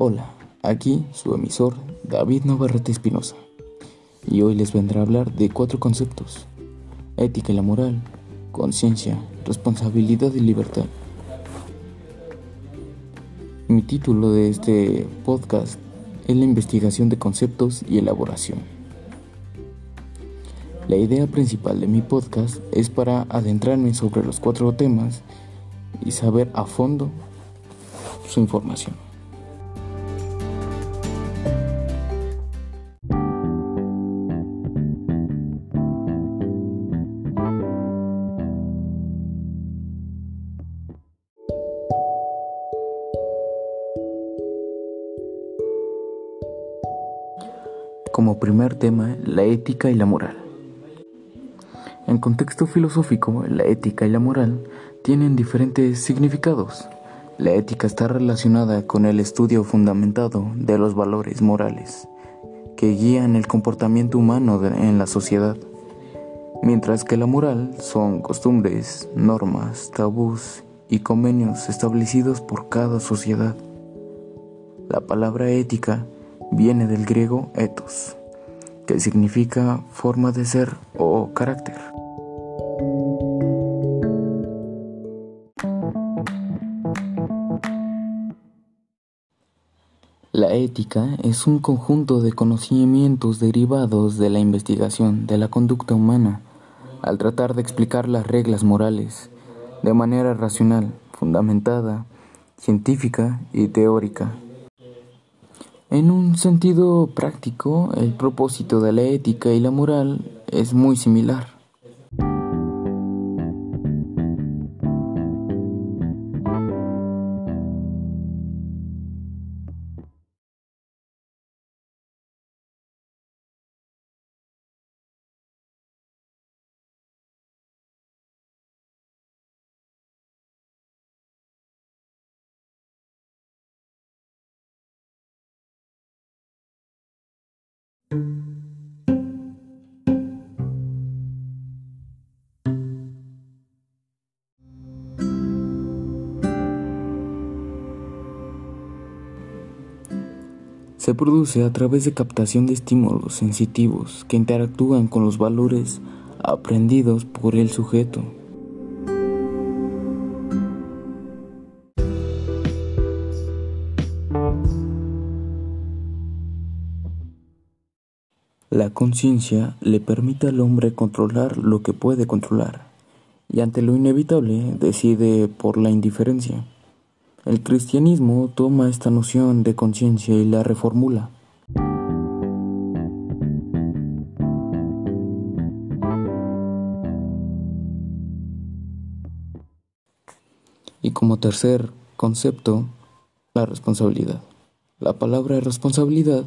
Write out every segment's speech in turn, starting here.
Hola, aquí su emisor David Navarrete Espinosa y hoy les vendré a hablar de cuatro conceptos, ética y la moral, conciencia, responsabilidad y libertad. Mi título de este podcast es la investigación de conceptos y elaboración. La idea principal de mi podcast es para adentrarme sobre los cuatro temas y saber a fondo su información. Como primer tema, la ética y la moral. En contexto filosófico, la ética y la moral tienen diferentes significados. La ética está relacionada con el estudio fundamentado de los valores morales que guían el comportamiento humano en la sociedad, mientras que la moral son costumbres, normas, tabús y convenios establecidos por cada sociedad. La palabra ética viene del griego ethos, que significa forma de ser o carácter. La ética es un conjunto de conocimientos derivados de la investigación de la conducta humana al tratar de explicar las reglas morales de manera racional, fundamentada, científica y teórica. En un sentido práctico, el propósito de la ética y la moral es muy similar. Se produce a través de captación de estímulos sensitivos que interactúan con los valores aprendidos por el sujeto. La conciencia le permite al hombre controlar lo que puede controlar y ante lo inevitable decide por la indiferencia. El cristianismo toma esta noción de conciencia y la reformula. Y como tercer concepto, la responsabilidad. La palabra responsabilidad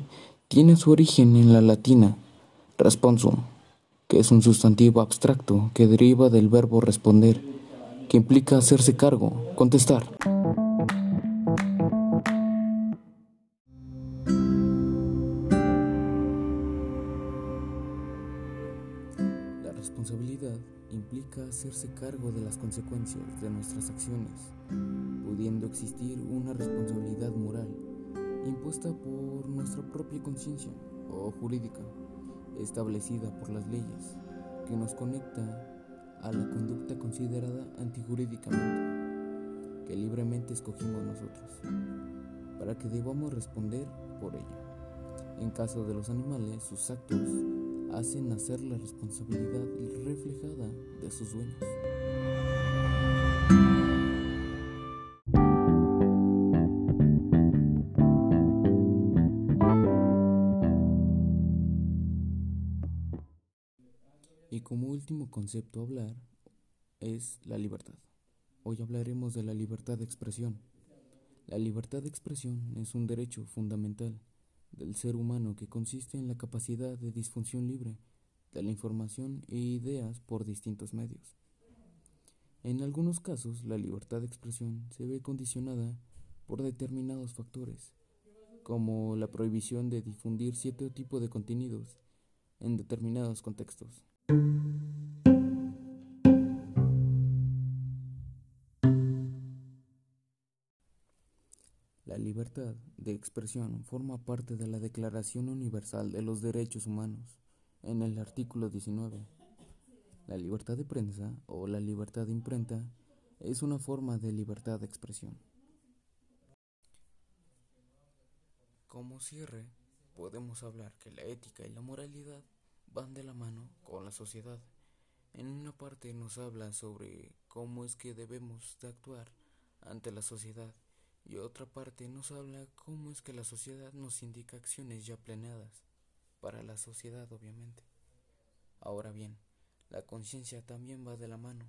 tiene su origen en la latina responsum, que es un sustantivo abstracto que deriva del verbo responder, que implica hacerse cargo, contestar. Responsabilidad implica hacerse cargo de las consecuencias de nuestras acciones, pudiendo existir una responsabilidad moral impuesta por nuestra propia conciencia o jurídica, establecida por las leyes, que nos conecta a la conducta considerada antijurídicamente, que libremente escogimos nosotros, para que debamos responder por ella. En caso de los animales, sus actos hacen nacer la responsabilidad reflejada de sus dueños. Y como último concepto a hablar es la libertad. Hoy hablaremos de la libertad de expresión. La libertad de expresión es un derecho fundamental del ser humano que consiste en la capacidad de disfunción libre de la información e ideas por distintos medios. En algunos casos, la libertad de expresión se ve condicionada por determinados factores, como la prohibición de difundir cierto tipo de contenidos en determinados contextos. Libertad de expresión forma parte de la Declaración Universal de los Derechos Humanos en el artículo 19. La libertad de prensa o la libertad de imprenta es una forma de libertad de expresión. Como cierre, podemos hablar que la ética y la moralidad van de la mano con la sociedad. En una parte nos habla sobre cómo es que debemos de actuar ante la sociedad y otra parte nos habla cómo es que la sociedad nos indica acciones ya planeadas para la sociedad obviamente. Ahora bien, la conciencia también va de la mano,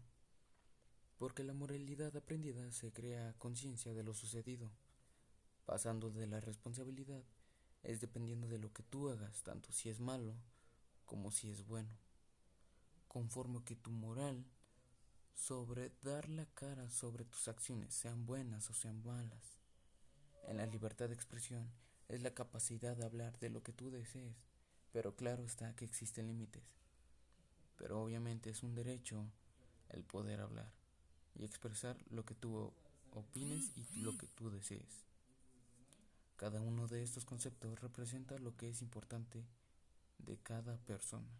porque la moralidad aprendida se crea conciencia de lo sucedido, pasando de la responsabilidad es dependiendo de lo que tú hagas, tanto si es malo como si es bueno, conforme que tu moral sobre dar la cara sobre tus acciones, sean buenas o sean malas. En la libertad de expresión es la capacidad de hablar de lo que tú desees, pero claro está que existen límites. Pero obviamente es un derecho el poder hablar y expresar lo que tú opines y lo que tú desees. Cada uno de estos conceptos representa lo que es importante de cada persona.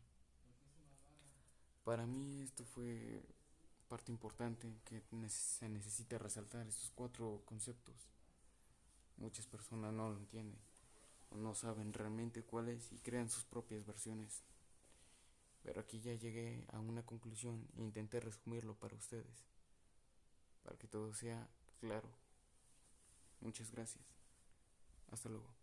Para mí esto fue parte importante que se necesita resaltar estos cuatro conceptos. Muchas personas no lo entienden o no saben realmente cuáles y crean sus propias versiones. Pero aquí ya llegué a una conclusión e intenté resumirlo para ustedes, para que todo sea claro. Muchas gracias. Hasta luego.